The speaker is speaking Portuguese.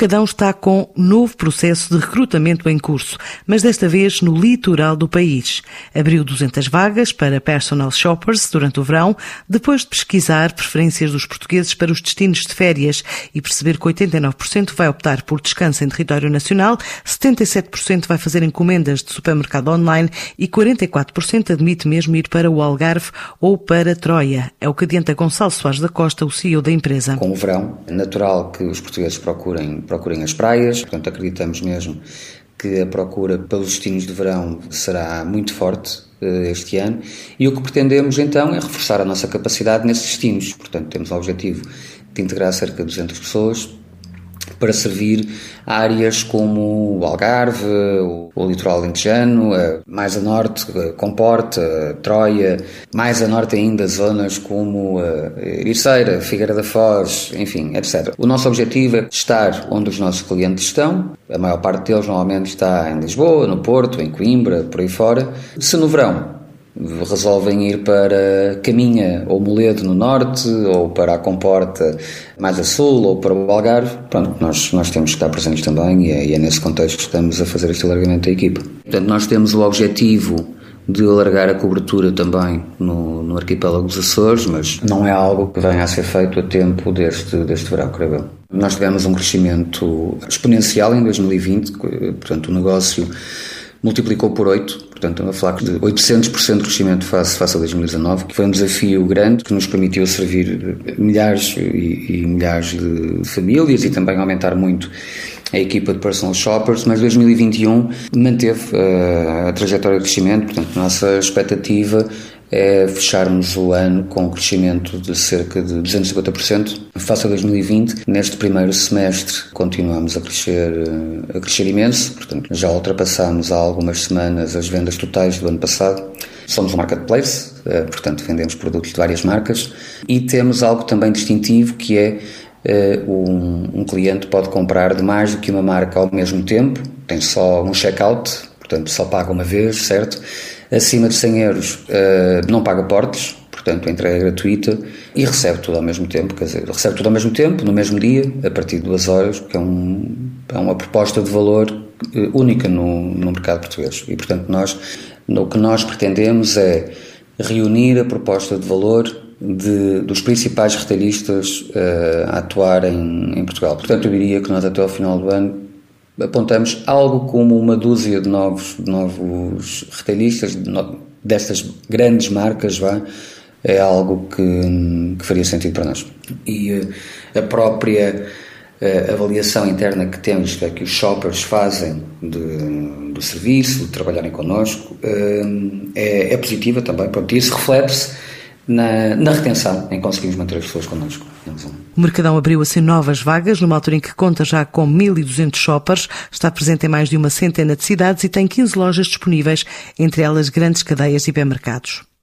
Mercadão está com novo processo de recrutamento em curso, mas desta vez no litoral do país. Abriu 200 vagas para personal shoppers durante o verão, depois de pesquisar preferências dos portugueses para os destinos de férias e perceber que 89% vai optar por descanso em território nacional, 77% vai fazer encomendas de supermercado online e 44% admite mesmo ir para o Algarve ou para Troia. É o que adianta Gonçalo Soares da Costa, o CEO da empresa. Com o verão, é natural que os portugueses procurem, procurem as praias, portanto acreditamos mesmo que a procura pelos destinos de verão será muito forte eh, este ano e o que pretendemos então é reforçar a nossa capacidade nesses destinos. Portanto, temos o objetivo de integrar cerca de 200 pessoas para servir áreas como o Algarve, o, litoral lentejano, mais a norte, Comporta, Troia, mais a norte ainda zonas como Ericeira, Figueira da Foz, enfim, etc. O nosso objetivo é estar onde os nossos clientes estão, a maior parte deles normalmente está em Lisboa, no Porto, em Coimbra, por aí fora. Se no verão resolvem ir para Caminha ou Moledo no norte, ou para a Comporta mais a sul, ou para o Algarve, pronto, nós, nós temos que estar presentes também e é, e é nesse contexto que estamos a fazer este alargamento da equipa. Portanto, nós temos o objetivo de alargar a cobertura também no, no arquipélago dos Açores, mas não é algo que venha a ser feito a tempo deste, deste verão, creio eu. Nós tivemos um crescimento exponencial em 2020, portanto o negócio multiplicou por 8, portanto estamos a falar de 800% de crescimento face, face a 2019, que foi um desafio grande que nos permitiu servir milhares e, e milhares de famílias e também aumentar muito a equipa de personal shoppers, mas 2021 manteve uh, a trajetória de crescimento, portanto, nossa expectativa é fecharmos o ano com um crescimento de cerca de 250% face a 2020. Neste primeiro semestre continuamos a crescer, eh, a crescer imenso, portanto já ultrapassamos há algumas semanas as vendas totais do ano passado. Somos um marketplace, eh, portanto vendemos produtos de várias marcas e temos algo também distintivo que é eh, um, um cliente pode comprar de mais do que uma marca ao mesmo tempo, tem só um checkout, portanto só paga uma vez, certo? Acima de 100 euros uh, não paga portes, portanto a entrega é gratuita e recebe tudo ao mesmo tempo, quer dizer, recebe tudo ao mesmo tempo, no mesmo dia, a partir de duas horas, que é, um, é uma proposta de valor uh, única no, no mercado português. E portanto nós, o que nós pretendemos é reunir a proposta de valor de, dos principais retalhistas uh, a atuar em, em Portugal. Portanto, eu diria que nós até ao final do ano apontamos algo como uma dúzia de novos, de novos retalhistas, de no, destas grandes marcas, vá, é algo que, que, faria sentido para nós. E uh, a própria uh, avaliação interna que temos, que, é que os shoppers fazem de, do serviço, de trabalharem connosco, uh, é, é, positiva também. Pronto, isso reflete-se na, na retenção, em conseguirmos manter as pessoas connosco. O Mercadão abriu assim novas vagas, numa altura em que conta já com 1.200 shoppers, está presente em mais de uma centena de cidades e tem 15 lojas disponíveis, entre elas grandes cadeias e hipermercados.